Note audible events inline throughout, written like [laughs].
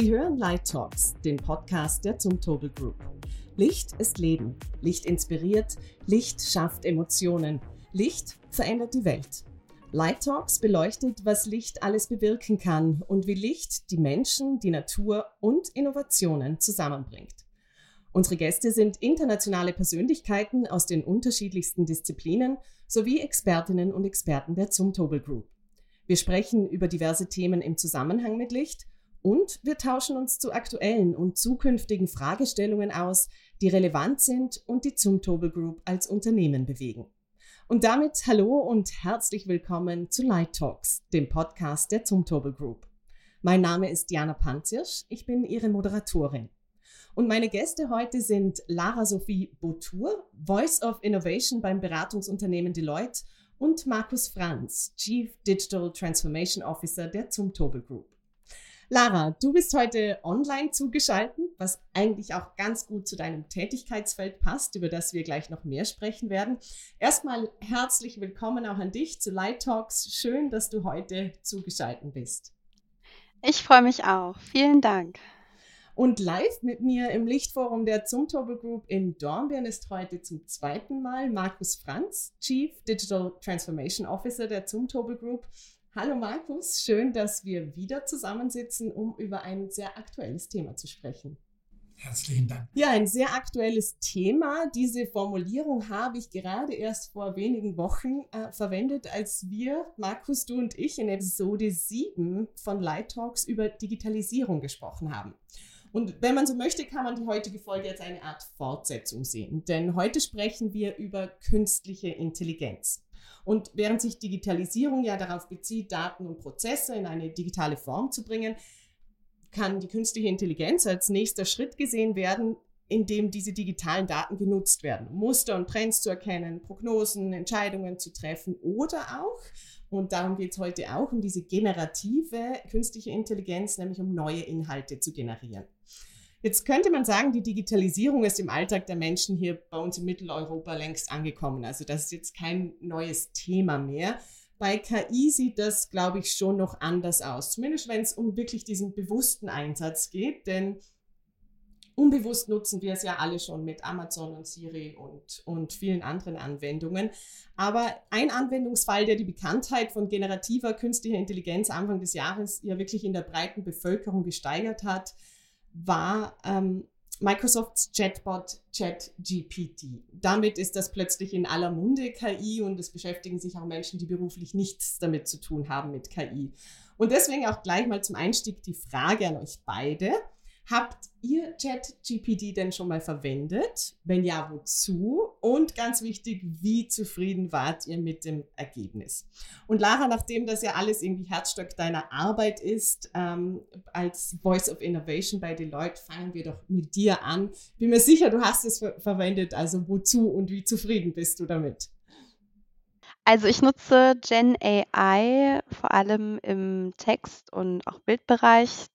Sie hören Light Talks, den Podcast der Zumtobel Group. Licht ist Leben. Licht inspiriert. Licht schafft Emotionen. Licht verändert die Welt. Light Talks beleuchtet, was Licht alles bewirken kann und wie Licht die Menschen, die Natur und Innovationen zusammenbringt. Unsere Gäste sind internationale Persönlichkeiten aus den unterschiedlichsten Disziplinen sowie Expertinnen und Experten der Zumtobel Group. Wir sprechen über diverse Themen im Zusammenhang mit Licht und wir tauschen uns zu aktuellen und zukünftigen Fragestellungen aus, die relevant sind und die Zumtobel Group als Unternehmen bewegen. Und damit hallo und herzlich willkommen zu Light Talks, dem Podcast der Zumtobel Group. Mein Name ist Diana Panzirsch, ich bin Ihre Moderatorin. Und meine Gäste heute sind Lara Sophie Boutour, Voice of Innovation beim Beratungsunternehmen Deloitte und Markus Franz, Chief Digital Transformation Officer der Zumtobel Group. Lara, du bist heute online zugeschaltet, was eigentlich auch ganz gut zu deinem Tätigkeitsfeld passt, über das wir gleich noch mehr sprechen werden. Erstmal herzlich willkommen auch an dich zu Light Talks. Schön, dass du heute zugeschaltet bist. Ich freue mich auch. Vielen Dank. Und live mit mir im Lichtforum der Zumtobel Group in Dornbirn ist heute zum zweiten Mal Markus Franz, Chief Digital Transformation Officer der Zumtobel Group. Hallo Markus, schön, dass wir wieder zusammensitzen, um über ein sehr aktuelles Thema zu sprechen. Herzlichen Dank. Ja, ein sehr aktuelles Thema. Diese Formulierung habe ich gerade erst vor wenigen Wochen äh, verwendet, als wir, Markus, du und ich, in Episode 7 von Light Talks über Digitalisierung gesprochen haben. Und wenn man so möchte, kann man die heutige Folge als eine Art Fortsetzung sehen. Denn heute sprechen wir über künstliche Intelligenz. Und während sich Digitalisierung ja darauf bezieht, Daten und Prozesse in eine digitale Form zu bringen, kann die künstliche Intelligenz als nächster Schritt gesehen werden, in dem diese digitalen Daten genutzt werden, um Muster und Trends zu erkennen, Prognosen, Entscheidungen zu treffen oder auch, und darum geht es heute auch, um diese generative künstliche Intelligenz, nämlich um neue Inhalte zu generieren. Jetzt könnte man sagen, die Digitalisierung ist im Alltag der Menschen hier bei uns in Mitteleuropa längst angekommen. Also das ist jetzt kein neues Thema mehr. Bei KI sieht das, glaube ich, schon noch anders aus. Zumindest wenn es um wirklich diesen bewussten Einsatz geht. Denn unbewusst nutzen wir es ja alle schon mit Amazon und Siri und, und vielen anderen Anwendungen. Aber ein Anwendungsfall, der die Bekanntheit von generativer künstlicher Intelligenz Anfang des Jahres ja wirklich in der breiten Bevölkerung gesteigert hat, war ähm, Microsofts Chatbot ChatGPT. Damit ist das plötzlich in aller Munde KI und es beschäftigen sich auch Menschen, die beruflich nichts damit zu tun haben mit KI. Und deswegen auch gleich mal zum Einstieg die Frage an euch beide. Habt ihr ChatGPT denn schon mal verwendet? Wenn ja, wozu? Und ganz wichtig, wie zufrieden wart ihr mit dem Ergebnis? Und Lara, nachdem das ja alles irgendwie Herzstock deiner Arbeit ist, ähm, als Voice of Innovation bei Deloitte, fangen wir doch mit dir an. Bin mir sicher, du hast es ver verwendet. Also wozu und wie zufrieden bist du damit? Also ich nutze Gen AI vor allem im Text- und auch Bildbereich.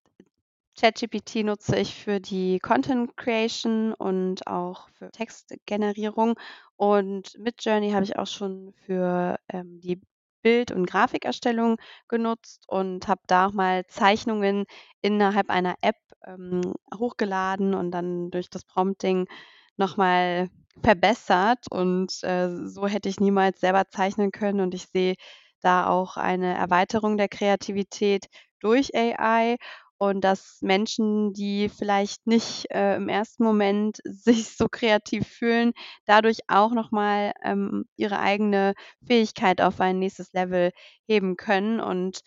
ChatGPT nutze ich für die Content Creation und auch für Textgenerierung. Und Midjourney habe ich auch schon für ähm, die Bild- und Grafikerstellung genutzt und habe da auch mal Zeichnungen innerhalb einer App ähm, hochgeladen und dann durch das Prompting nochmal verbessert. Und äh, so hätte ich niemals selber zeichnen können. Und ich sehe da auch eine Erweiterung der Kreativität durch AI und dass Menschen, die vielleicht nicht äh, im ersten Moment [laughs] sich so kreativ fühlen, dadurch auch nochmal ähm, ihre eigene Fähigkeit auf ein nächstes Level heben können. Und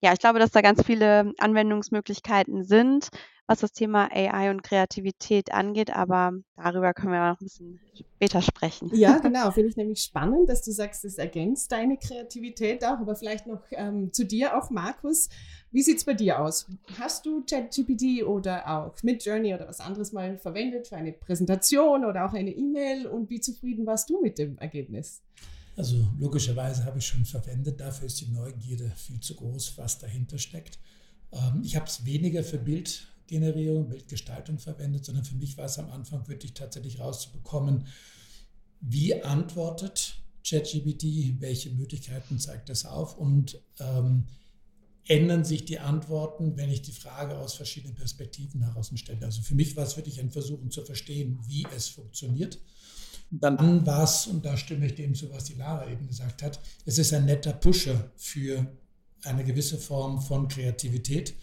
ja, ich glaube, dass da ganz viele Anwendungsmöglichkeiten sind was das Thema AI und Kreativität angeht, aber darüber können wir noch ein bisschen später sprechen. Ja, [laughs] genau, finde ich nämlich spannend, dass du sagst, es ergänzt deine Kreativität auch, aber vielleicht noch ähm, zu dir auch, Markus. Wie sieht es bei dir aus? Hast du ChatGPT oder auch Midjourney oder was anderes mal verwendet für eine Präsentation oder auch eine E-Mail und wie zufrieden warst du mit dem Ergebnis? Also logischerweise habe ich schon verwendet, dafür ist die Neugierde viel zu groß, was dahinter steckt. Ähm, ich habe es weniger für Bild Bildgenerierung, Bildgestaltung verwendet, sondern für mich war es am Anfang wirklich tatsächlich rauszubekommen, wie antwortet ChatGPT, welche Möglichkeiten zeigt es auf und ähm, ändern sich die Antworten, wenn ich die Frage aus verschiedenen Perspektiven heraus stelle. Also für mich war es wirklich ein Versuchen zu verstehen, wie es funktioniert. Und dann war es, und da stimme ich dem zu, was die Lara eben gesagt hat, es ist ein netter Pusher für eine gewisse Form von Kreativität,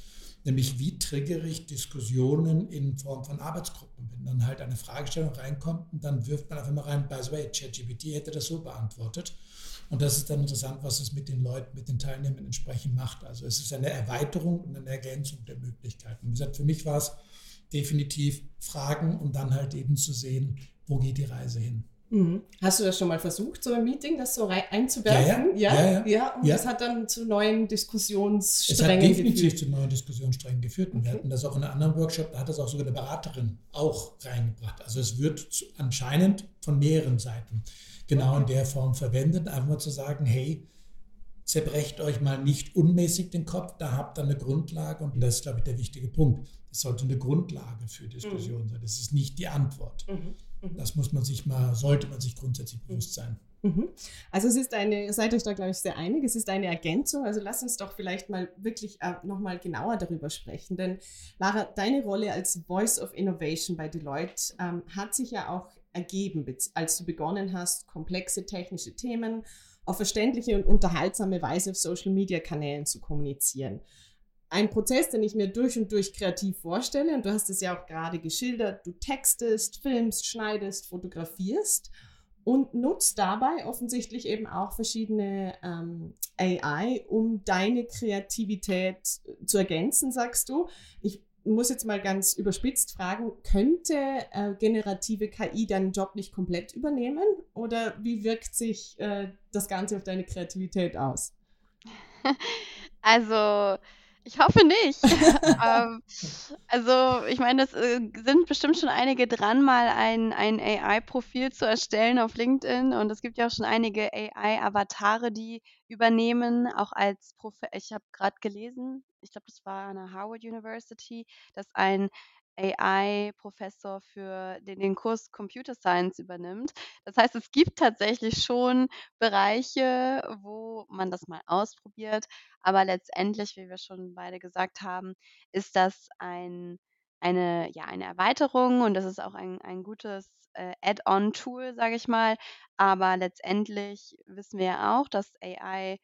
nämlich wie triggere ich Diskussionen in Form von Arbeitsgruppen. Wenn dann halt eine Fragestellung reinkommt und dann wirft man einfach mal rein, by the way, ChatGPT hätte das so beantwortet. Und das ist dann interessant, was es mit den Leuten, mit den Teilnehmern entsprechend macht. Also es ist eine Erweiterung und eine Ergänzung der Möglichkeiten. Wie gesagt, für mich war es definitiv Fragen und dann halt eben zu sehen, wo geht die Reise hin. Mhm. Hast du das schon mal versucht, so ein Meeting, das so einzuwerfen? Ja, ja. ja, ja, ja und das hat dann zu neuen Diskussionssträngen geführt? Es hat definitiv geführt. zu neuen Diskussionssträngen geführt. Und okay. wir hatten das auch in einem anderen Workshop, da hat das auch sogar eine Beraterin auch reingebracht. Also es wird anscheinend von mehreren Seiten genau in der Form verwendet, einfach mal zu sagen, hey, zerbrecht euch mal nicht unmäßig den Kopf, da habt ihr eine Grundlage und das ist, glaube ich, der wichtige Punkt. Es sollte eine Grundlage für Diskussionen mhm. sein. Das ist nicht die Antwort. Mhm. Mhm. Das muss man sich mal, sollte man sich grundsätzlich bewusst sein. Mhm. Also es ist eine, seid euch da glaube ich sehr einig, es ist eine Ergänzung. Also lass uns doch vielleicht mal wirklich äh, nochmal genauer darüber sprechen. Denn Lara, deine Rolle als Voice of Innovation bei Deloitte ähm, hat sich ja auch ergeben, als du begonnen hast, komplexe technische Themen auf verständliche und unterhaltsame Weise auf Social-Media-Kanälen zu kommunizieren. Ein Prozess, den ich mir durch und durch kreativ vorstelle, und du hast es ja auch gerade geschildert, du textest, filmst, schneidest, fotografierst und nutzt dabei offensichtlich eben auch verschiedene ähm, AI, um deine Kreativität zu ergänzen, sagst du. Ich muss jetzt mal ganz überspitzt fragen, könnte äh, generative KI deinen Job nicht komplett übernehmen? Oder wie wirkt sich äh, das Ganze auf deine Kreativität aus? [laughs] Also, ich hoffe nicht. [laughs] ähm, also, ich meine, es äh, sind bestimmt schon einige dran, mal ein, ein AI-Profil zu erstellen auf LinkedIn. Und es gibt ja auch schon einige AI-Avatare, die übernehmen, auch als Prof. Ich habe gerade gelesen, ich glaube, das war an der Harvard University, dass ein AI-Professor für den, den Kurs Computer Science übernimmt. Das heißt, es gibt tatsächlich schon Bereiche, wo man das mal ausprobiert, aber letztendlich, wie wir schon beide gesagt haben, ist das ein, eine, ja, eine Erweiterung und das ist auch ein, ein gutes äh, Add-on-Tool, sage ich mal. Aber letztendlich wissen wir ja auch, dass AI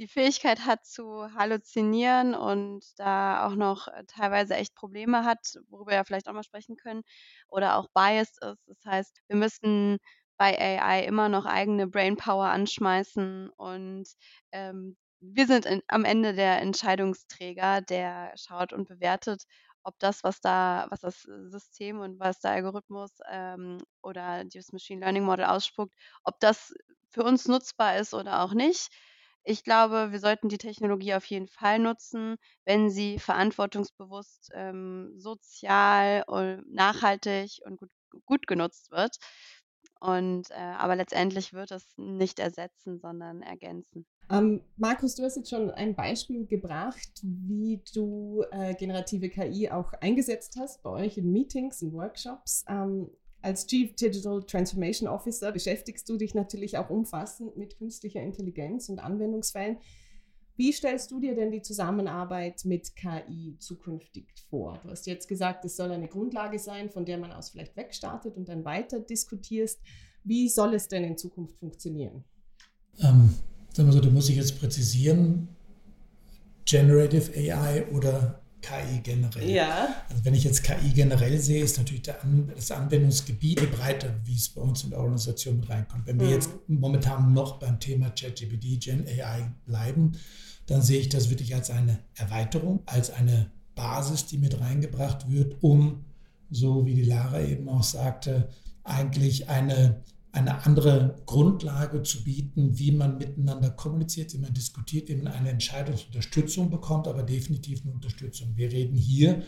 die Fähigkeit hat zu halluzinieren und da auch noch äh, teilweise echt Probleme hat, worüber wir vielleicht auch mal sprechen können, oder auch biased ist. Das heißt, wir müssen bei AI immer noch eigene Brainpower anschmeißen und ähm, wir sind in, am Ende der Entscheidungsträger, der schaut und bewertet, ob das, was da, was das System und was der Algorithmus ähm, oder das Machine Learning Model ausspuckt, ob das für uns nutzbar ist oder auch nicht. Ich glaube, wir sollten die Technologie auf jeden Fall nutzen, wenn sie verantwortungsbewusst, ähm, sozial und nachhaltig und gut gut genutzt wird. Und, äh, aber letztendlich wird es nicht ersetzen, sondern ergänzen. Ähm, Markus, du hast jetzt schon ein Beispiel gebracht, wie du äh, generative KI auch eingesetzt hast bei euch in Meetings, in Workshops. Ähm, als Chief Digital Transformation Officer beschäftigst du dich natürlich auch umfassend mit künstlicher Intelligenz und Anwendungsfällen. Wie stellst du dir denn die Zusammenarbeit mit KI zukünftig vor? Du hast jetzt gesagt, es soll eine Grundlage sein, von der man aus vielleicht wegstartet und dann weiter diskutierst. Wie soll es denn in Zukunft funktionieren? Ähm, sagen wir so, da muss ich jetzt präzisieren, Generative AI oder KI generell. Ja. Also wenn ich jetzt KI generell sehe, ist natürlich An das Anwendungsgebiet breiter, wie es bei uns in der Organisation mit reinkommt. Wenn wir mhm. jetzt momentan noch beim Thema ChatGPT, Gen AI bleiben, dann sehe ich das wirklich als eine Erweiterung, als eine Basis, die mit reingebracht wird, um, so wie die Lara eben auch sagte, eigentlich eine eine andere Grundlage zu bieten, wie man miteinander kommuniziert, wie man diskutiert, wie man eine Entscheidungsunterstützung bekommt, aber definitiv eine Unterstützung. Wir reden hier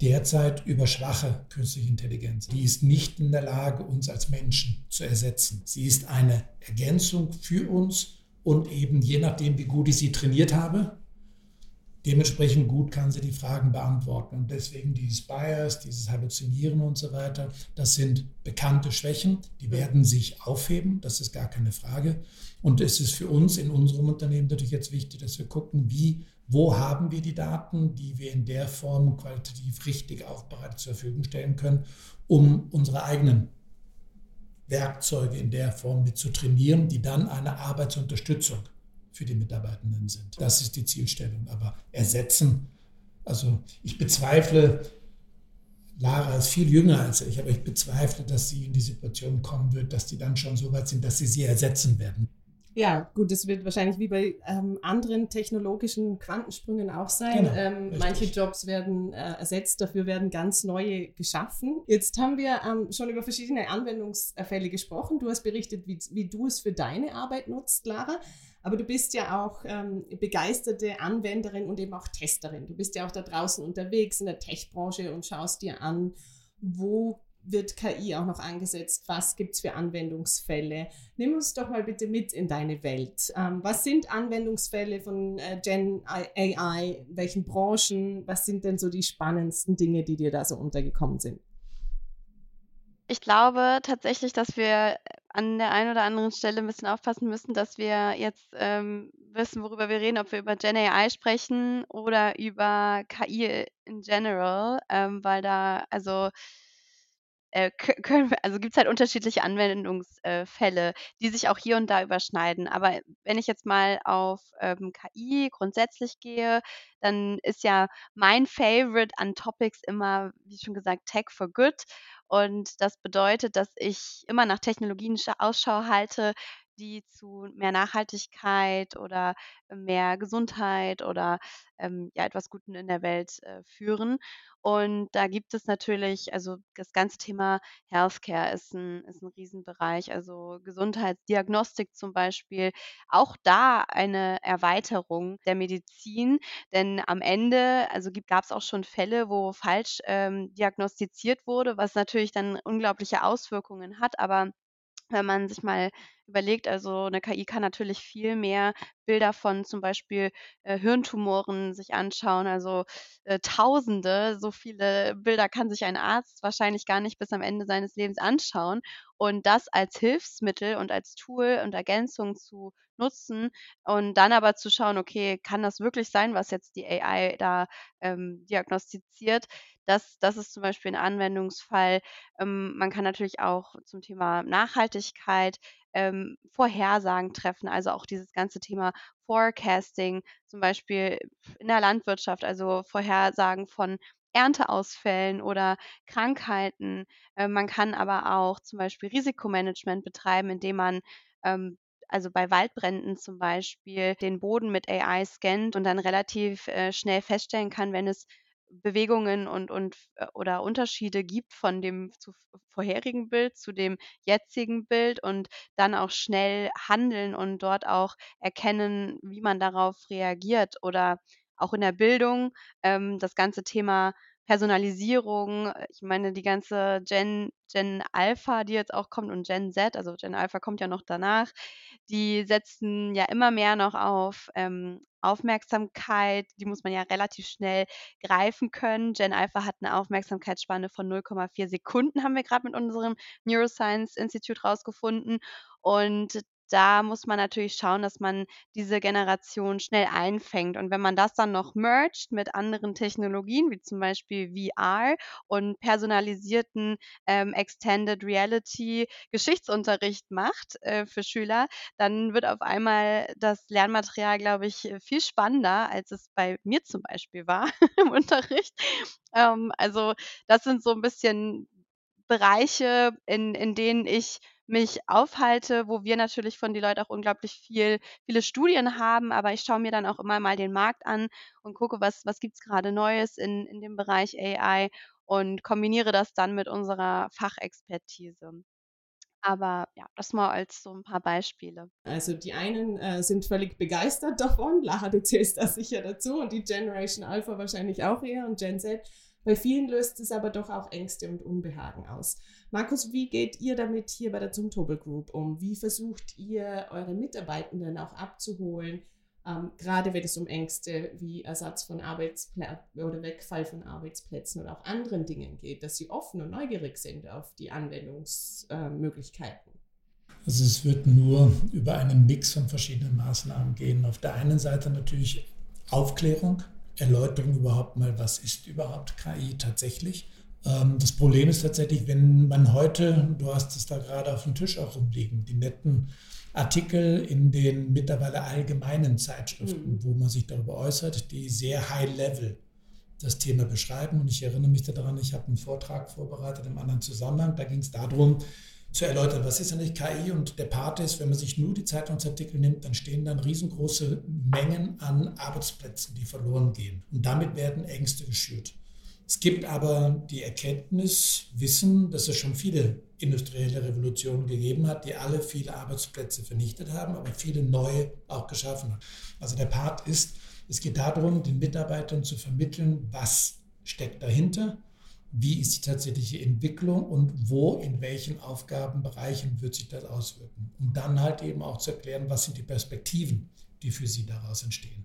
derzeit über schwache künstliche Intelligenz. Die ist nicht in der Lage, uns als Menschen zu ersetzen. Sie ist eine Ergänzung für uns und eben je nachdem, wie gut ich sie trainiert habe, Dementsprechend gut kann sie die Fragen beantworten. Und deswegen dieses Bias, dieses Halluzinieren und so weiter, das sind bekannte Schwächen, die werden sich aufheben, das ist gar keine Frage. Und es ist für uns in unserem Unternehmen natürlich jetzt wichtig, dass wir gucken, wie wo haben wir die Daten, die wir in der Form qualitativ richtig aufbereitet zur Verfügung stellen können, um unsere eigenen Werkzeuge in der Form mit zu trainieren, die dann eine Arbeitsunterstützung für die Mitarbeitenden sind. Das ist die Zielstellung. Aber ersetzen, also ich bezweifle, Lara ist viel jünger als ich, aber ich bezweifle, dass sie in die Situation kommen wird, dass die dann schon so weit sind, dass sie sie ersetzen werden. Ja, gut, das wird wahrscheinlich wie bei ähm, anderen technologischen Quantensprüngen auch sein. Genau, ähm, manche Jobs werden äh, ersetzt, dafür werden ganz neue geschaffen. Jetzt haben wir ähm, schon über verschiedene Anwendungsfälle gesprochen. Du hast berichtet, wie, wie du es für deine Arbeit nutzt, Lara. Aber du bist ja auch ähm, begeisterte Anwenderin und eben auch Testerin. Du bist ja auch da draußen unterwegs in der Tech-Branche und schaust dir an, wo wird KI auch noch angesetzt? Was gibt es für Anwendungsfälle? Nimm uns doch mal bitte mit in deine Welt. Ähm, was sind Anwendungsfälle von äh, Gen AI? Welchen Branchen? Was sind denn so die spannendsten Dinge, die dir da so untergekommen sind? Ich glaube tatsächlich, dass wir an der einen oder anderen Stelle ein bisschen aufpassen müssen, dass wir jetzt ähm, wissen, worüber wir reden, ob wir über Gen AI sprechen oder über KI in general, ähm, weil da, also äh, können wir also, gibt's halt unterschiedliche Anwendungsfälle, die sich auch hier und da überschneiden. Aber wenn ich jetzt mal auf, ähm, KI grundsätzlich gehe, dann ist ja mein Favorite an Topics immer, wie schon gesagt, Tech for Good. Und das bedeutet, dass ich immer nach Technologien Ausschau halte, die zu mehr Nachhaltigkeit oder mehr Gesundheit oder ähm, ja, etwas Guten in der Welt äh, führen. Und da gibt es natürlich, also das ganze Thema Healthcare ist ein, ist ein Riesenbereich, also Gesundheitsdiagnostik zum Beispiel, auch da eine Erweiterung der Medizin, denn am Ende, also gab es auch schon Fälle, wo falsch ähm, diagnostiziert wurde, was natürlich dann unglaubliche Auswirkungen hat, aber wenn man sich mal überlegt, also eine KI kann natürlich viel mehr Bilder von zum Beispiel äh, Hirntumoren sich anschauen, also äh, Tausende, so viele Bilder kann sich ein Arzt wahrscheinlich gar nicht bis am Ende seines Lebens anschauen. Und das als Hilfsmittel und als Tool und Ergänzung zu nutzen und dann aber zu schauen, okay, kann das wirklich sein, was jetzt die AI da ähm, diagnostiziert? Das, das ist zum Beispiel ein Anwendungsfall. Ähm, man kann natürlich auch zum Thema Nachhaltigkeit ähm, Vorhersagen treffen, also auch dieses ganze Thema Forecasting, zum Beispiel in der Landwirtschaft, also Vorhersagen von Ernteausfällen oder Krankheiten. Äh, man kann aber auch zum Beispiel Risikomanagement betreiben, indem man ähm, also bei Waldbränden zum Beispiel den Boden mit AI scannt und dann relativ äh, schnell feststellen kann, wenn es Bewegungen und und äh, oder Unterschiede gibt von dem zu vorherigen Bild zu dem jetzigen Bild und dann auch schnell handeln und dort auch erkennen, wie man darauf reagiert oder auch in der Bildung, ähm, das ganze Thema Personalisierung. Ich meine, die ganze Gen Gen Alpha, die jetzt auch kommt und Gen Z, also Gen Alpha kommt ja noch danach, die setzen ja immer mehr noch auf ähm, Aufmerksamkeit. Die muss man ja relativ schnell greifen können. Gen Alpha hat eine Aufmerksamkeitsspanne von 0,4 Sekunden, haben wir gerade mit unserem Neuroscience Institute rausgefunden. Und da muss man natürlich schauen, dass man diese Generation schnell einfängt. Und wenn man das dann noch mergt mit anderen Technologien, wie zum Beispiel VR und personalisierten ähm, Extended Reality Geschichtsunterricht macht äh, für Schüler, dann wird auf einmal das Lernmaterial, glaube ich, viel spannender, als es bei mir zum Beispiel war [laughs] im Unterricht. Ähm, also das sind so ein bisschen Bereiche, in, in denen ich mich aufhalte, wo wir natürlich von Deloitte auch unglaublich viel viele Studien haben, aber ich schaue mir dann auch immer mal den Markt an und gucke, was was gibt's grade Neues in in dem Bereich AI und kombiniere das dann mit unserer Fachexpertise. Aber ja, das mal als so ein paar Beispiele. Also die einen äh, sind völlig begeistert [laughs] davon, Lara, du zählst da sicher dazu und die Generation Alpha wahrscheinlich auch eher und Gen Z. Bei vielen löst es aber doch auch Ängste und Unbehagen aus. Markus, wie geht ihr damit hier bei der Zumtobel Group um? Wie versucht ihr eure Mitarbeitenden auch abzuholen, ähm, gerade wenn es um Ängste wie Ersatz von Arbeitsplätzen oder Wegfall von Arbeitsplätzen oder auch anderen Dingen geht, dass sie offen und neugierig sind auf die Anwendungsmöglichkeiten? Also es wird nur über einen Mix von verschiedenen Maßnahmen gehen. Auf der einen Seite natürlich Aufklärung, Erläuterung überhaupt mal, was ist überhaupt KI tatsächlich. Ähm, das Problem ist tatsächlich, wenn man heute, du hast es da gerade auf dem Tisch auch rumliegen, die netten Artikel in den mittlerweile allgemeinen Zeitschriften, mhm. wo man sich darüber äußert, die sehr high-level das Thema beschreiben. Und ich erinnere mich daran, ich habe einen Vortrag vorbereitet im anderen Zusammenhang. Da ging es darum, zu erläutern, was ist eigentlich KI und der Part ist, wenn man sich nur die Zeitungsartikel nimmt, dann stehen dann riesengroße Mengen an Arbeitsplätzen, die verloren gehen. Und damit werden Ängste geschürt. Es gibt aber die Erkenntnis, Wissen, dass es schon viele industrielle Revolutionen gegeben hat, die alle viele Arbeitsplätze vernichtet haben, aber viele neue auch geschaffen haben. Also der Part ist, es geht darum, den Mitarbeitern zu vermitteln, was steckt dahinter, wie ist die tatsächliche Entwicklung und wo, in welchen Aufgabenbereichen wird sich das auswirken. Und dann halt eben auch zu erklären, was sind die Perspektiven, die für sie daraus entstehen.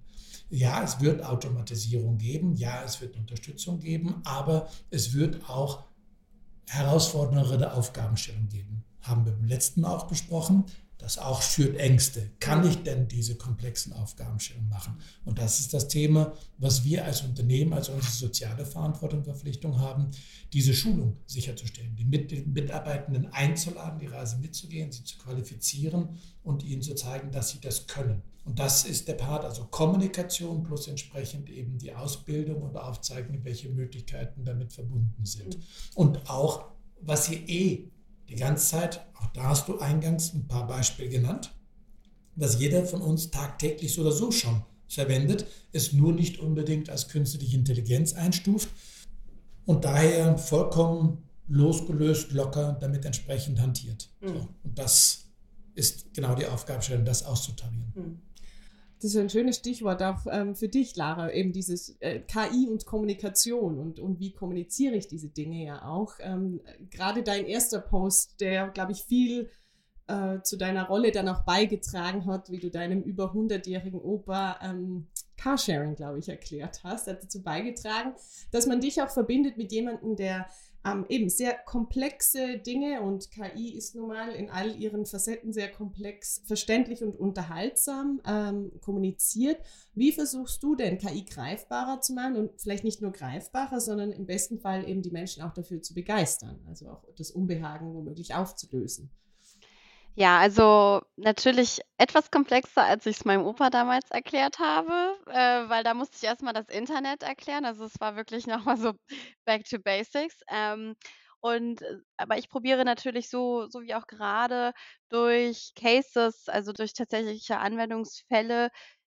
Ja, es wird Automatisierung geben, ja, es wird Unterstützung geben, aber es wird auch herausforderndere Aufgabenstellungen geben. Haben wir beim letzten auch besprochen. Das auch schürt Ängste. Kann ich denn diese komplexen Aufgabenstellungen machen? Und das ist das Thema, was wir als Unternehmen, als unsere soziale Verantwortung, Verpflichtung haben, diese Schulung sicherzustellen, die Mitarbeitenden einzuladen, die Reise mitzugehen, sie zu qualifizieren und ihnen zu zeigen, dass sie das können. Und das ist der Part, also Kommunikation plus entsprechend eben die Ausbildung und Aufzeigen, welche Möglichkeiten damit verbunden sind. Und auch, was sie eh die ganze Zeit, auch da hast du eingangs ein paar Beispiele genannt, dass jeder von uns tagtäglich so oder so schon verwendet, es nur nicht unbedingt als künstliche Intelligenz einstuft und daher vollkommen losgelöst, locker damit entsprechend hantiert. Mhm. So, und das ist genau die Aufgabenstellung, das auszutarieren. Mhm. Das ist ein schönes Stichwort auch ähm, für dich, Lara, eben dieses äh, KI und Kommunikation und, und wie kommuniziere ich diese Dinge ja auch. Ähm, Gerade dein erster Post, der, glaube ich, viel äh, zu deiner Rolle dann auch beigetragen hat, wie du deinem über 100-jährigen Opa ähm, Carsharing, glaube ich, erklärt hast, hat dazu beigetragen, dass man dich auch verbindet mit jemandem, der ähm, eben sehr komplexe Dinge und KI ist nun mal in all ihren Facetten sehr komplex, verständlich und unterhaltsam ähm, kommuniziert. Wie versuchst du denn KI greifbarer zu machen und vielleicht nicht nur greifbarer, sondern im besten Fall eben die Menschen auch dafür zu begeistern, also auch das Unbehagen womöglich aufzulösen? Ja, also natürlich etwas komplexer, als ich es meinem Opa damals erklärt habe, äh, weil da musste ich erstmal das Internet erklären. Also es war wirklich nochmal so back to basics. Ähm, und äh, aber ich probiere natürlich so, so wie auch gerade durch Cases, also durch tatsächliche Anwendungsfälle,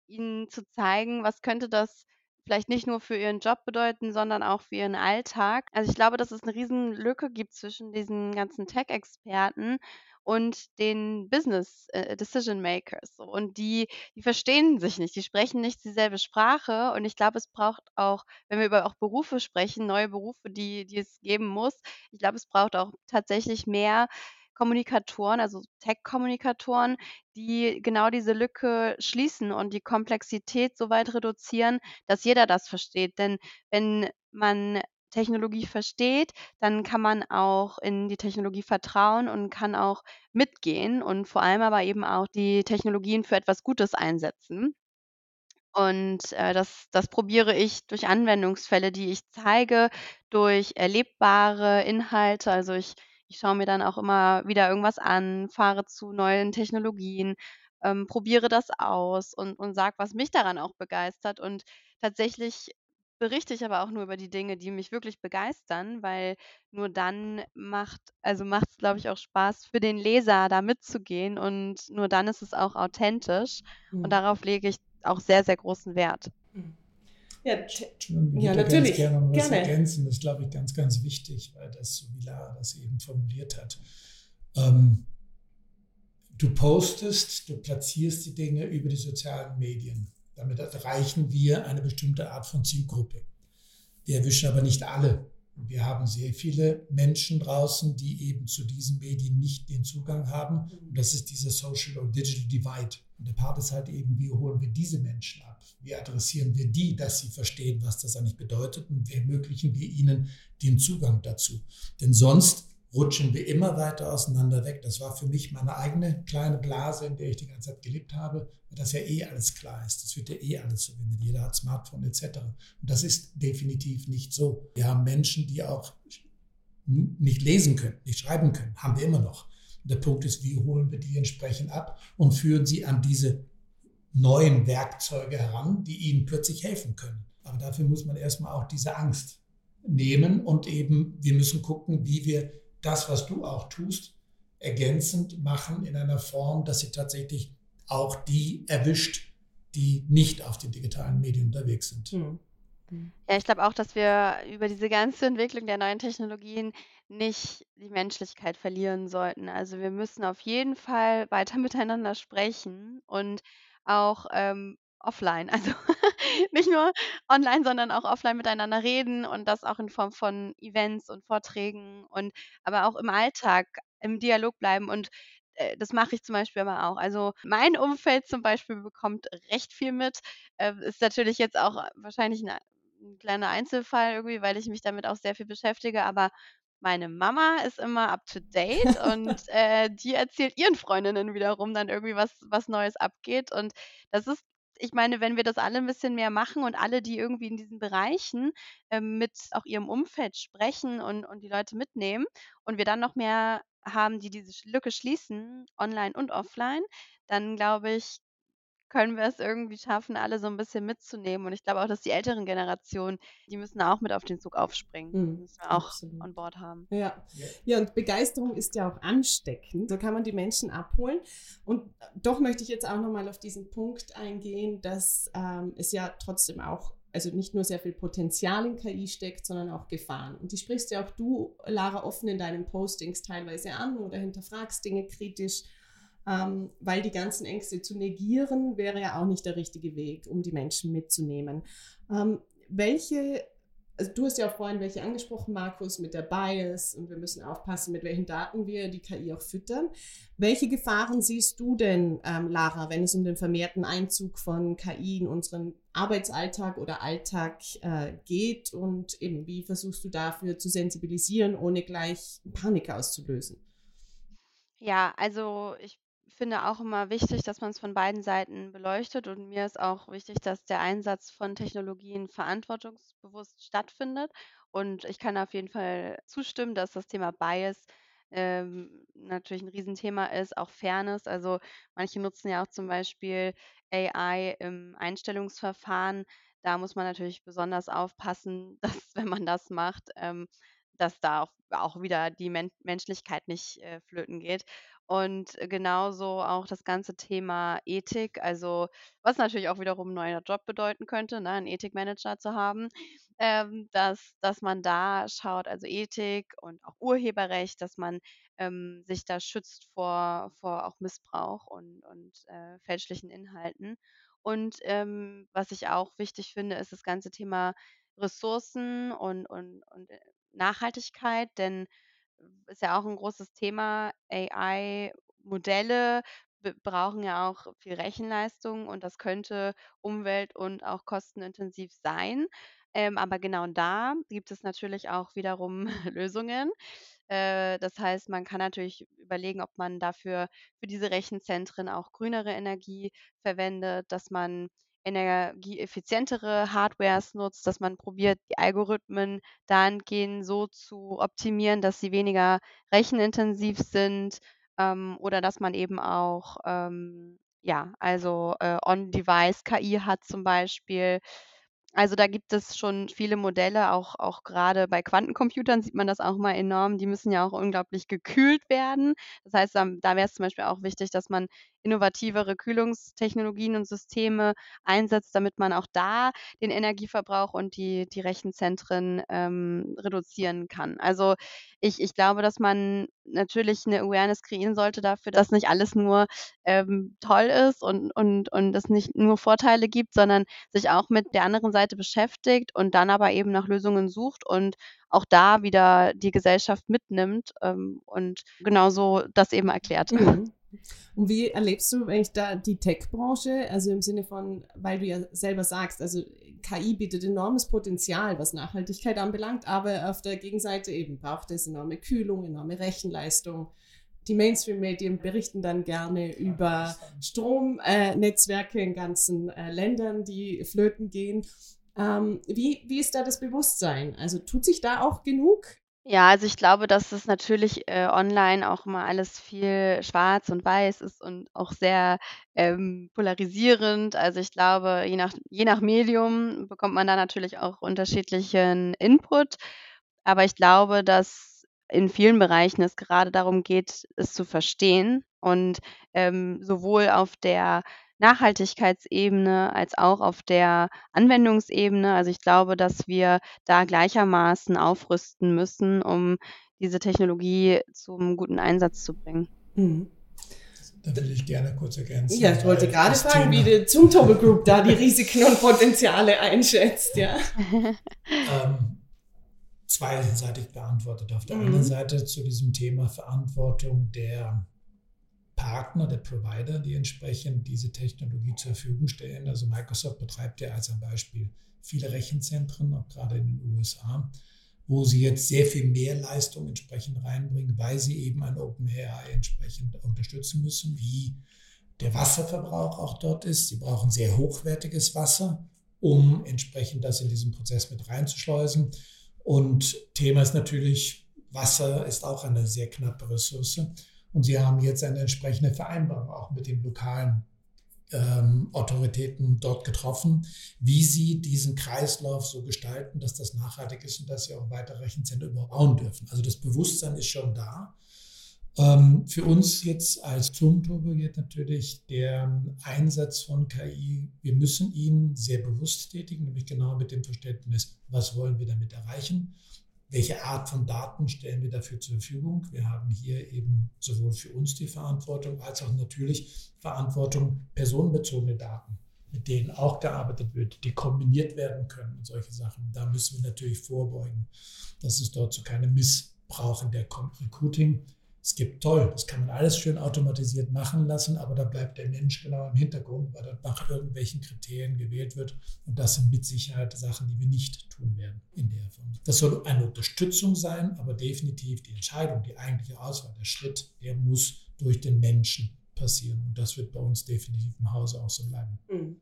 ihnen zu zeigen, was könnte das vielleicht nicht nur für ihren Job bedeuten, sondern auch für ihren Alltag. Also ich glaube, dass es eine riesen Lücke gibt zwischen diesen ganzen Tech-Experten und den Business äh, Decision Makers. Und die, die verstehen sich nicht, die sprechen nicht dieselbe Sprache. Und ich glaube, es braucht auch, wenn wir über auch Berufe sprechen, neue Berufe, die, die es geben muss, ich glaube, es braucht auch tatsächlich mehr Kommunikatoren, also Tech-Kommunikatoren, die genau diese Lücke schließen und die Komplexität so weit reduzieren, dass jeder das versteht. Denn wenn man Technologie versteht, dann kann man auch in die Technologie vertrauen und kann auch mitgehen und vor allem aber eben auch die Technologien für etwas Gutes einsetzen. Und äh, das, das probiere ich durch Anwendungsfälle, die ich zeige, durch erlebbare Inhalte. Also ich, ich schaue mir dann auch immer wieder irgendwas an, fahre zu neuen Technologien, ähm, probiere das aus und, und sage, was mich daran auch begeistert. Und tatsächlich berichte ich aber auch nur über die Dinge, die mich wirklich begeistern, weil nur dann macht also macht's, glaube ich, auch Spaß für den Leser, da mitzugehen und nur dann ist es auch authentisch und mhm. darauf lege ich auch sehr, sehr großen Wert. Ja, ja natürlich. gerne noch was gerne. ergänzen. Das ist, glaube ich, ganz, ganz wichtig, weil das, so wie Lara das eben formuliert hat. Ähm, du postest, du platzierst die Dinge über die sozialen Medien. Damit erreichen wir eine bestimmte Art von Zielgruppe. Wir erwischen aber nicht alle. Wir haben sehr viele Menschen draußen, die eben zu diesen Medien nicht den Zugang haben. Und das ist dieser Social or Digital Divide. Und der Part ist halt eben, wie holen wir diese Menschen ab? Wie adressieren wir die, dass sie verstehen, was das eigentlich bedeutet? Und wie ermöglichen wir ihnen den Zugang dazu? Denn sonst rutschen wir immer weiter auseinander weg. Das war für mich meine eigene kleine Blase, in der ich die ganze Zeit gelebt habe, weil das ja eh alles klar ist. Das wird ja eh alles verwendet. Jeder hat Smartphone etc. Und das ist definitiv nicht so. Wir haben Menschen, die auch nicht lesen können, nicht schreiben können, haben wir immer noch. Und der Punkt ist, wie holen wir die entsprechend ab und führen sie an diese neuen Werkzeuge heran, die ihnen plötzlich helfen können. Aber dafür muss man erstmal auch diese Angst nehmen und eben, wir müssen gucken, wie wir das, was du auch tust, ergänzend machen in einer Form, dass sie tatsächlich auch die erwischt, die nicht auf den digitalen Medien unterwegs sind. Hm. Ja, ich glaube auch, dass wir über diese ganze Entwicklung der neuen Technologien nicht die Menschlichkeit verlieren sollten. Also wir müssen auf jeden Fall weiter [laughs] miteinander sprechen und auch ähm, offline. Also [laughs] nicht nur online, sondern auch offline miteinander reden und das auch in Form von Events und Vorträgen und aber auch im Alltag im Dialog bleiben. Und äh, das mache ich zum Beispiel aber auch. Also mein Umfeld zum Beispiel bekommt recht viel mit. Äh, ist natürlich jetzt auch wahrscheinlich ein, ein kleiner Einzelfall irgendwie, weil ich mich damit auch sehr viel beschäftige, aber meine Mama ist immer up to date und [laughs] äh, die erzählt ihren Freundinnen wiederum dann irgendwie, was, was Neues abgeht. Und das ist ich meine, wenn wir das alle ein bisschen mehr machen und alle, die irgendwie in diesen Bereichen ähm, mit auch ihrem Umfeld sprechen und, und die Leute mitnehmen und wir dann noch mehr haben, die diese Lücke schließen, online und offline, dann glaube ich, können wir es irgendwie schaffen, alle so ein bisschen mitzunehmen. Und ich glaube auch, dass die älteren Generationen, die müssen auch mit auf den Zug aufspringen. Mhm, müssen wir auch absolut. on board haben. Ja. ja, und Begeisterung ist ja auch ansteckend. So kann man die Menschen abholen. Und doch möchte ich jetzt auch nochmal auf diesen Punkt eingehen, dass ähm, es ja trotzdem auch also nicht nur sehr viel Potenzial in KI steckt, sondern auch Gefahren. Und die sprichst ja auch du, Lara, offen in deinen Postings teilweise an oder hinterfragst Dinge kritisch ähm, weil die ganzen Ängste zu negieren wäre ja auch nicht der richtige Weg, um die Menschen mitzunehmen. Ähm, welche, also du hast ja auch vorhin welche angesprochen, Markus, mit der Bias und wir müssen aufpassen, mit welchen Daten wir die KI auch füttern. Welche Gefahren siehst du denn, ähm, Lara, wenn es um den vermehrten Einzug von KI in unseren Arbeitsalltag oder Alltag äh, geht und eben wie versuchst du dafür zu sensibilisieren, ohne gleich Panik auszulösen? Ja, also ich finde auch immer wichtig, dass man es von beiden Seiten beleuchtet und mir ist auch wichtig, dass der Einsatz von Technologien verantwortungsbewusst stattfindet. Und ich kann auf jeden Fall zustimmen, dass das Thema Bias ähm, natürlich ein Riesenthema ist, auch Fairness. Also manche nutzen ja auch zum Beispiel AI im Einstellungsverfahren. Da muss man natürlich besonders aufpassen, [laughs] dass wenn man das macht, ähm, dass da auch, auch wieder die Men Menschlichkeit nicht äh, flöten geht. Und genauso auch das ganze Thema Ethik, also was natürlich auch wiederum 'n neuer Job bedeuten könnte, ne, 'n Ethikmanager zu haben, ähm, dass dass man da schaut, also Ethik und auch Urheberrecht, dass man, ähm, sich da schützt vor vor auch Missbrauch und und, äh, fälschlichen Inhalten. Und, ähm, was ich auch wichtig finde, ist das ganze Thema Ressourcen und und und, äh, Nachhaltigkeit, denn ist ja auch ein großes Thema. AI-Modelle brauchen ja auch viel Rechenleistung und das könnte umwelt und auch kostenintensiv sein. Ähm, aber genau da gibt es natürlich auch wiederum [laughs] Lösungen. Äh, das heißt, man kann natürlich überlegen, ob man dafür für diese Rechenzentren auch grünere Energie verwendet, dass man energieeffizientere Hardwares nutzt, dass man probiert, die Algorithmen dahingehend so zu optimieren, dass sie weniger rechenintensiv sind ähm, oder dass man eben auch, ähm, ja, also äh, On-Device-KI hat zum Beispiel, also da gibt es schon viele Modelle, auch, auch gerade bei Quantencomputern sieht man das auch mal enorm. Die müssen ja auch unglaublich gekühlt werden. Das heißt, da, da wäre es zum Beispiel auch wichtig, dass man innovativere Kühlungstechnologien und Systeme einsetzt, damit man auch da den Energieverbrauch und die, die Rechenzentren ähm, reduzieren kann. Also ich, ich glaube, dass man natürlich eine Awareness kreieren sollte dafür, dass nicht alles nur ähm, toll ist und, und, und es nicht nur Vorteile gibt, sondern sich auch mit der anderen Seite beschäftigt und dann aber eben nach Lösungen sucht und auch da wieder die Gesellschaft mitnimmt ähm, und genauso das eben erklärt. Mhm. [laughs] Und wie erlebst du eigentlich da die Tech-Branche? Also im Sinne von, weil du ja selber sagst, also KI bietet enormes Potenzial, was Nachhaltigkeit anbelangt, aber auf der Gegenseite eben braucht es enorme Kühlung, enorme Rechenleistung. Die Mainstream-Medien berichten dann gerne über Stromnetzwerke äh, in ganzen äh, Ländern, die flöten gehen. Ähm, wie, wie ist da das Bewusstsein? Also tut sich da auch genug? Ja, also ich glaube, dass es natürlich äh, online auch immer alles viel schwarz und weiß ist und auch sehr ähm, polarisierend. Also ich glaube, je nach, je nach Medium bekommt man da natürlich auch unterschiedlichen Input. Aber ich glaube, dass in vielen Bereichen es gerade darum geht, es zu verstehen und ähm, sowohl auf der Nachhaltigkeitsebene als auch auf der Anwendungsebene. Also ich glaube, dass wir da gleichermaßen aufrüsten müssen, um diese Technologie zum guten Einsatz zu bringen. Mhm. Da würde ich gerne kurz ergänzen. Ja, ich wollte gerade fragen, Thema, wie die Zumtobel Group da die Risiken und Potenziale einschätzt, ja. [laughs] ähm, zweiseitig beantwortet. Auf der mhm. einen Seite zu diesem Thema Verantwortung der Partner, der Provider, die entsprechend diese Technologie zur Verfügung stellen. Also Microsoft betreibt ja als ein Beispiel viele Rechenzentren, auch gerade in den USA, wo sie jetzt sehr viel mehr Leistung entsprechend reinbringen, weil sie eben ein OpenAI entsprechend unterstützen müssen, wie der Wasserverbrauch auch dort ist. Sie brauchen sehr hochwertiges Wasser, um entsprechend das in diesen Prozess mit reinzuschleusen. Und Thema ist natürlich, Wasser ist auch eine sehr knappe Ressource. Und sie haben jetzt eine entsprechende Vereinbarung auch mit den lokalen ähm, Autoritäten dort getroffen, wie sie diesen Kreislauf so gestalten, dass das nachhaltig ist und dass sie auch weitere Rechenzentren überbauen dürfen. Also das Bewusstsein ist schon da. Ähm, für uns jetzt als Zoom-Turbo geht natürlich der Einsatz von KI, wir müssen ihn sehr bewusst tätigen, nämlich genau mit dem Verständnis, was wollen wir damit erreichen welche Art von Daten stellen wir dafür zur Verfügung. Wir haben hier eben sowohl für uns die Verantwortung als auch natürlich Verantwortung personenbezogene Daten, mit denen auch gearbeitet wird, die kombiniert werden können und solche Sachen. Da müssen wir natürlich vorbeugen, dass es dort zu keinem Missbrauch in der Recruiting es gibt toll, das kann man alles schön automatisiert machen lassen, aber da bleibt der Mensch genau im Hintergrund, weil dort nach irgendwelchen Kriterien gewählt wird. Und das sind mit Sicherheit Sachen, die wir nicht tun werden in der Form. Das soll eine Unterstützung sein, aber definitiv die Entscheidung, die eigentliche Auswahl, der Schritt, der muss durch den Menschen passieren. Und das wird bei uns definitiv im Hause auch so bleiben. Mhm.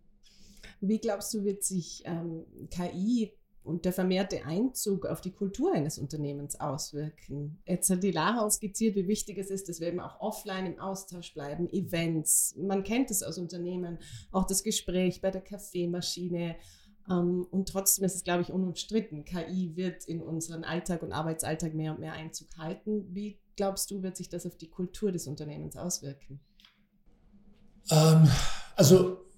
Wie glaubst du, wird sich ähm, KI und der vermehrte Einzug auf die Kultur eines Unternehmens auswirken. Jetzt hat die Lara skizziert, wie wichtig es ist, dass wir eben auch offline im Austausch bleiben, Events. Man kennt es aus Unternehmen, auch das Gespräch bei der Kaffeemaschine. Ähm, und trotzdem ist es, glaube ich, unumstritten. KI wird in unseren Alltag und Arbeitsalltag mehr und mehr Einzug halten. Wie glaubst du, wird sich das auf die Kultur des Unternehmens auswirken? Ähm, also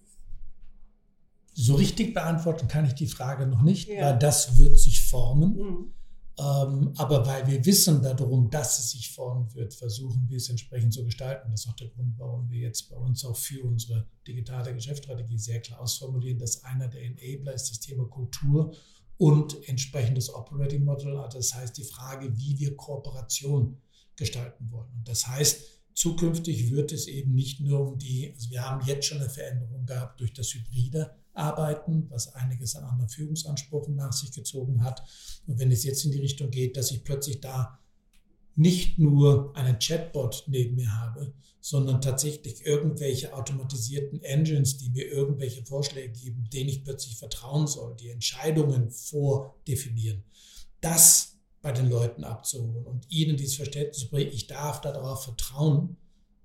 so richtig beantworten kann ich die Frage noch nicht, ja. weil das wird sich formen. Mhm. Ähm, aber weil wir wissen darum, dass es sich formen wird, versuchen wir es entsprechend zu gestalten. Das ist auch der Grund, warum wir jetzt bei uns auch für unsere digitale Geschäftsstrategie sehr klar ausformulieren, dass einer der Enabler ist das Thema Kultur und entsprechendes Operating Model. Also das heißt die Frage, wie wir Kooperation gestalten wollen. Und das heißt, zukünftig wird es eben nicht nur um die, also wir haben jetzt schon eine Veränderung gehabt durch das Hybride, arbeiten, was einiges an anderen Führungsansprüchen nach sich gezogen hat. Und wenn es jetzt in die Richtung geht, dass ich plötzlich da nicht nur einen Chatbot neben mir habe, sondern tatsächlich irgendwelche automatisierten Engines, die mir irgendwelche Vorschläge geben, denen ich plötzlich vertrauen soll, die Entscheidungen vordefinieren. Das bei den Leuten abzuholen und ihnen dieses Verständnis zu bringen, ich darf darauf vertrauen,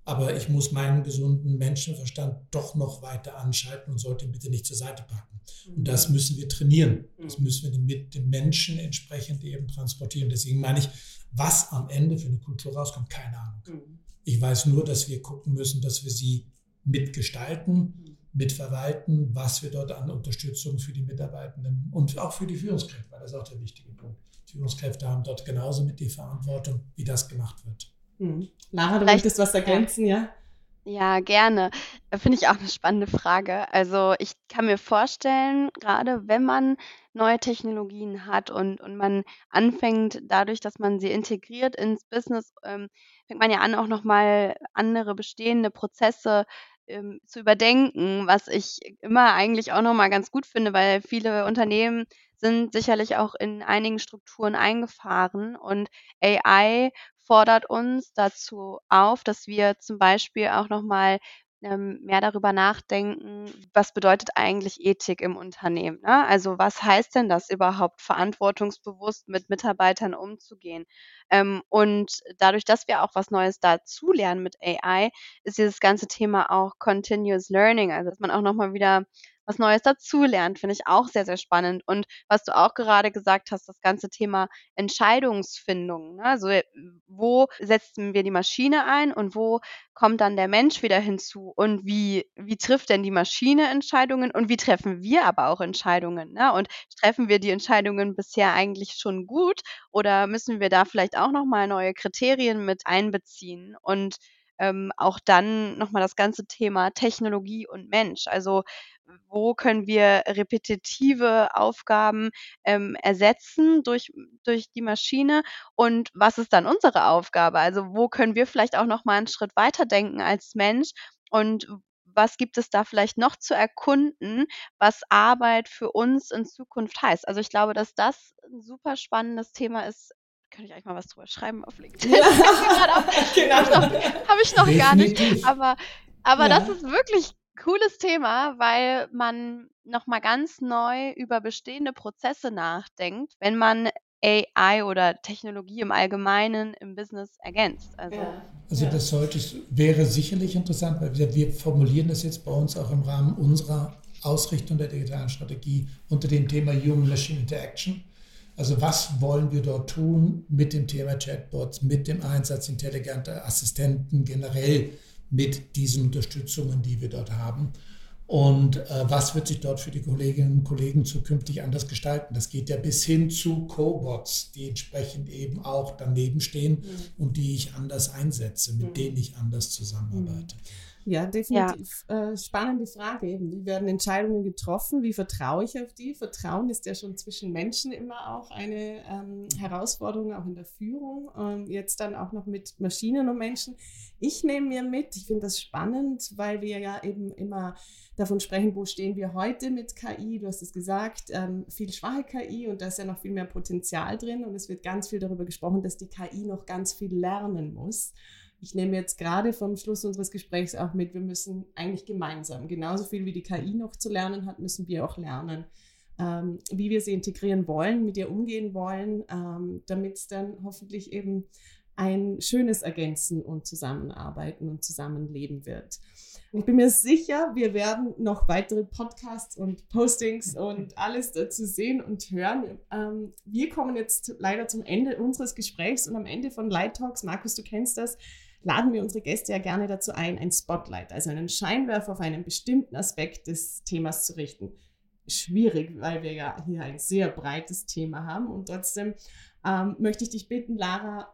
aber ich muss meinen gesunden Menschenverstand doch noch weiter anschalten und sollte ihn bitte nicht zur Seite packen. Und das mhm. müssen wir trainieren. Das mhm. müssen wir mit dem Menschen entsprechend eben transportieren. Deswegen meine ich, was am Ende für eine Kultur rauskommt, keine Ahnung. Mhm. Ich weiß nur, dass wir gucken müssen, dass wir sie mitgestalten, mitverwalten, was wir dort an Unterstützung für die Mitarbeitenden und auch für die Führungskräfte, weil das ist auch der wichtige Punkt. Führungskräfte haben dort genauso mit die Verantwortung, wie das gemacht wird. Hm. Lara, du Vielleicht, möchtest was ergänzen, ja? Ja, gerne. Äh, finde ich auch eine spannende Frage. Also, ich kann mir vorstellen, gerade wenn man neue Technologien hat und und man anfängt dadurch, dass man sie integriert ins Business, ähm, fängt man ja an, auch noch mal andere bestehende Prozesse, ähm, zu überdenken, was ich immer eigentlich auch noch mal ganz gut finde, weil viele Unternehmen sind sicherlich auch in einigen Strukturen eingefahren und AI fordert uns dazu auf, dass wir zum Beispiel auch noch mal, ähm, mehr darüber nachdenken, was bedeutet eigentlich Ethik im Unternehmen, ne? Also, was heißt denn das überhaupt, verantwortungsbewusst mit Mitarbeitern umzugehen? Ähm, und dadurch, dass wir auch was Neues dazulernen mit AI, ist dieses ganze Thema auch Continuous Learning, also, dass man auch noch mal wieder was Neues dazulernt, finde ich auch sehr, sehr spannend. Und was du auch gerade gesagt hast, das ganze Thema Entscheidungsfindung, ne? Also, äh, wo setzen wir die Maschine ein und wo kommt dann der Mensch wieder hinzu? Und wie wie trifft denn die Maschine Entscheidungen und wie treffen wir aber auch Entscheidungen, ne? Und treffen wir die Entscheidungen bisher eigentlich schon gut oder müssen wir da vielleicht auch noch mal neue Kriterien mit einbeziehen? Und, ähm, auch dann noch mal das ganze Thema Technologie und Mensch. Also, wo können wir repetitive Aufgaben, ähm, ersetzen durch durch die Maschine und was ist dann unsere Aufgabe? Also, wo können wir vielleicht auch noch mal 'n Schritt weiterdenken als Mensch und was gibt es da vielleicht noch zu erkunden, was Arbeit für uns in Zukunft heißt? Also, ich glaube, dass das 'n super spannendes Thema ist. Könnte ich eigentlich mal was drüber schreiben auf [laughs] LinkedIn? Ja. [laughs] Genau. Habe ich noch habe ich noch gar nicht, aber aber das Ja. ist wirklich cooles Thema, weil man noch mal ganz neu über bestehende Prozesse nachdenkt, wenn man AI oder Technologie im Allgemeinen im Business ergänzt. Also Ja. Also das sollte, wäre sicherlich interessant, weil wir, wir formulieren das jetzt bei uns auch im Rahmen unserer Ausrichtung der digitalen Strategie unter dem Thema Human-Machine Interaction. Also was wollen wir dort tun mit dem Thema Chatbots, mit dem Einsatz intelligenter Assistenten, generell mit diesen Unterstützungen, die wir dort haben. Und äh, was wird sich dort für die Kolleginnen und Kollegen zukünftig anders gestalten? Das geht ja bis hin zu Cobots, die entsprechend eben auch daneben stehen und die ich anders einsetze, mit Mhm. denen ich anders zusammenarbeite. Ja, definitiv. Äh, spannende Frage eben. Wie werden Entscheidungen getroffen? Wie vertraue ich auf die? Vertrauen ist ja schon zwischen Menschen immer auch eine ähm, Herausforderung, auch in der Führung. Ähm, jetzt dann auch noch mit Maschinen und Menschen. Ich nehme mir mit, ich finde das spannend, weil wir ja eben immer davon sprechen, wo stehen wir heute mit KI. Du hast es gesagt, ähm, viel schwache KI und da ist ja noch viel mehr Potenzial drin und es wird ganz viel darüber gesprochen, dass die KI noch ganz viel lernen muss. Ich nehme jetzt gerade vom Schluss unseres Gesprächs auch mit, wir müssen eigentlich gemeinsam, genauso viel wie die KI noch zu lernen hat, müssen wir auch lernen, ähm, wie wir sie integrieren wollen, mit ihr umgehen wollen, ähm, damit es dann hoffentlich eben ein schönes Ergänzen und Zusammenarbeiten und Zusammenleben wird. Ich bin mir sicher, wir werden noch weitere Podcasts und Postings und [laughs] alles dazu sehen und hören. Ähm, wir kommen jetzt leider zum Ende unseres Gesprächs und am Ende von Light Talks, Markus, du kennst das, laden wir unsere Gäste ja gerne dazu ein, ein Spotlight, also einen Scheinwerfer auf einen bestimmten Aspekt des Themas zu richten. Schwierig, weil wir ja hier ein sehr breites Thema haben und trotzdem ähm, möchte ich dich bitten, Lara,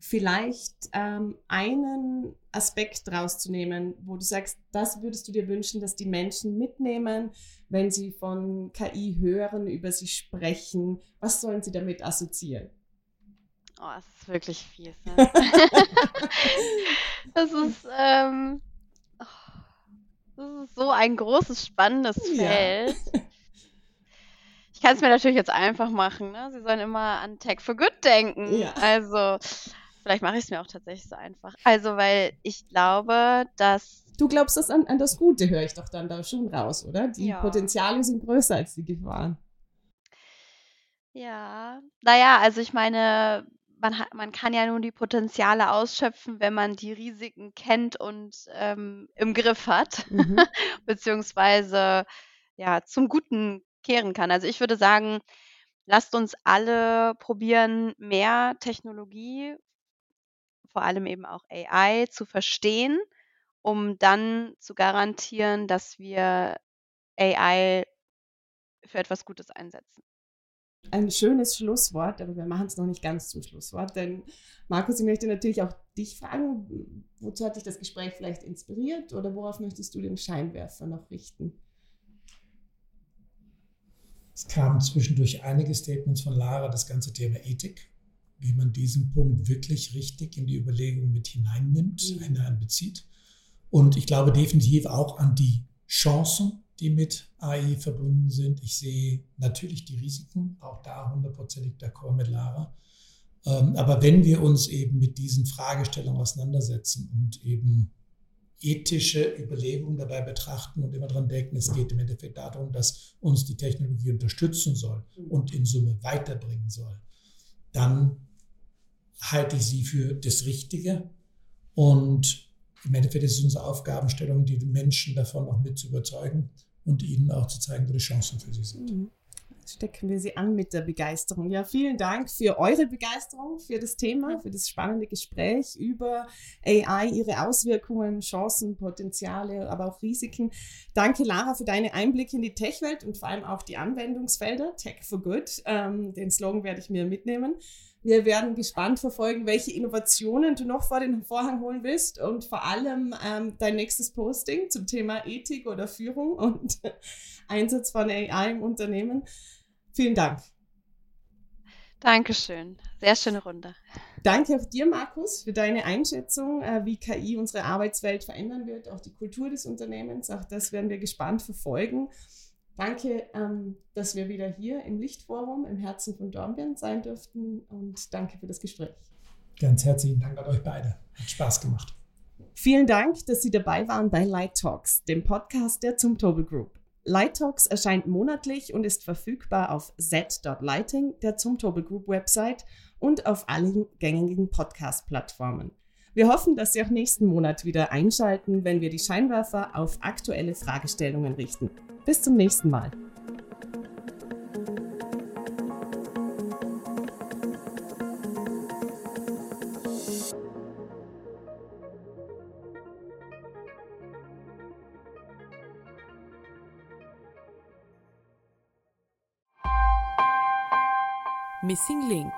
vielleicht ähm, einen Aspekt rauszunehmen, wo du sagst, das würdest du dir wünschen, dass die Menschen mitnehmen, wenn sie von KI hören, über sie sprechen. Was sollen sie damit assoziieren? Oh, es ist wirklich fies. Ne? [laughs] das ist, ähm, oh, das ist so ein großes, spannendes Ja. Feld. Ich kann es mir natürlich jetzt einfach machen. Ne? Sie sollen immer an Tech for Good denken. Ja. Also, vielleicht mache ich es mir auch tatsächlich so einfach. Also, weil ich glaube, dass Du glaubst das an, an das Gute, höre ich doch dann da schon raus, oder? Die Ja. Potenziale sind größer als die Gefahren. Ja, naja, also ich meine, man hat man kann ja nur die Potenziale ausschöpfen, wenn man die Risiken kennt und, ähm, im Griff hat, Mhm. [laughs] beziehungsweise, ja, zum Guten kehren kann. Also, ich würde sagen, lasst uns alle probieren, mehr Technologie, vor allem eben auch AI, zu verstehen, um dann zu garantieren, dass wir AI für etwas Gutes einsetzen. Ein schönes Schlusswort, aber wir machen es noch nicht ganz zum Schlusswort, denn Markus, ich möchte natürlich auch dich fragen, wozu hat dich das Gespräch vielleicht inspiriert oder worauf möchtest du den Scheinwerfer noch richten? Es kamen zwischendurch einige Statements von Lara, das ganze Thema Ethik, wie man diesen Punkt wirklich richtig in die Überlegung mit hineinnimmt, mhm. einbezieht. Und ich glaube definitiv auch an die Chancen, die mit AI verbunden sind. Ich sehe natürlich die Risiken, auch da hundertprozentig d'accord mit Lara. Ähm, aber wenn wir uns eben mit diesen Fragestellungen auseinandersetzen und eben ethische Überlegungen dabei betrachten und immer daran denken, es geht im Endeffekt darum, dass uns die Technologie unterstützen soll und in Summe weiterbringen soll, dann halte ich sie für das Richtige. Und im Endeffekt ist es unsere Aufgabenstellung, die Menschen davon auch mit zu überzeugen und ihnen auch zu zeigen, wo die Chancen für sie sind. Mhm stecken wir sie an mit der Begeisterung. Ja, vielen Dank für eure Begeisterung für das Thema, für das spannende Gespräch über AI, ihre Auswirkungen, Chancen, Potenziale, aber auch Risiken. Danke, Lara, für deine Einblicke in die Tech-Welt und vor allem auch die Anwendungsfelder. Tech for Good. Ähm, den Slogan werde ich mir mitnehmen. Wir werden gespannt verfolgen, welche Innovationen du noch vor den Vorhang holen willst und vor allem ähm, dein nächstes Posting zum Thema Ethik oder Führung und [laughs] Einsatz von AI im Unternehmen. Vielen Dank. Dankeschön. Sehr schöne Runde. Danke auch dir, Markus, für deine Einschätzung, äh, wie KI unsere Arbeitswelt verändern wird, auch die Kultur des Unternehmens. Auch das werden wir gespannt verfolgen. Danke, ähm, dass wir wieder hier im Lichtforum im Herzen von Dornbirn sein durften und danke für das Gespräch. Ganz herzlichen Dank an euch beide. Hat Spaß gemacht. Vielen Dank, dass Sie dabei waren bei Light Talks, dem Podcast der Zumtobel Group. Light Talks erscheint monatlich und ist verfügbar auf z.lighting, der Zumtobel Group Website und auf allen gängigen Podcast-Plattformen. Wir hoffen, dass Sie auch nächsten Monat wieder einschalten, wenn wir die Scheinwerfer auf aktuelle Fragestellungen richten. Bis zum nächsten Mal. Missing Link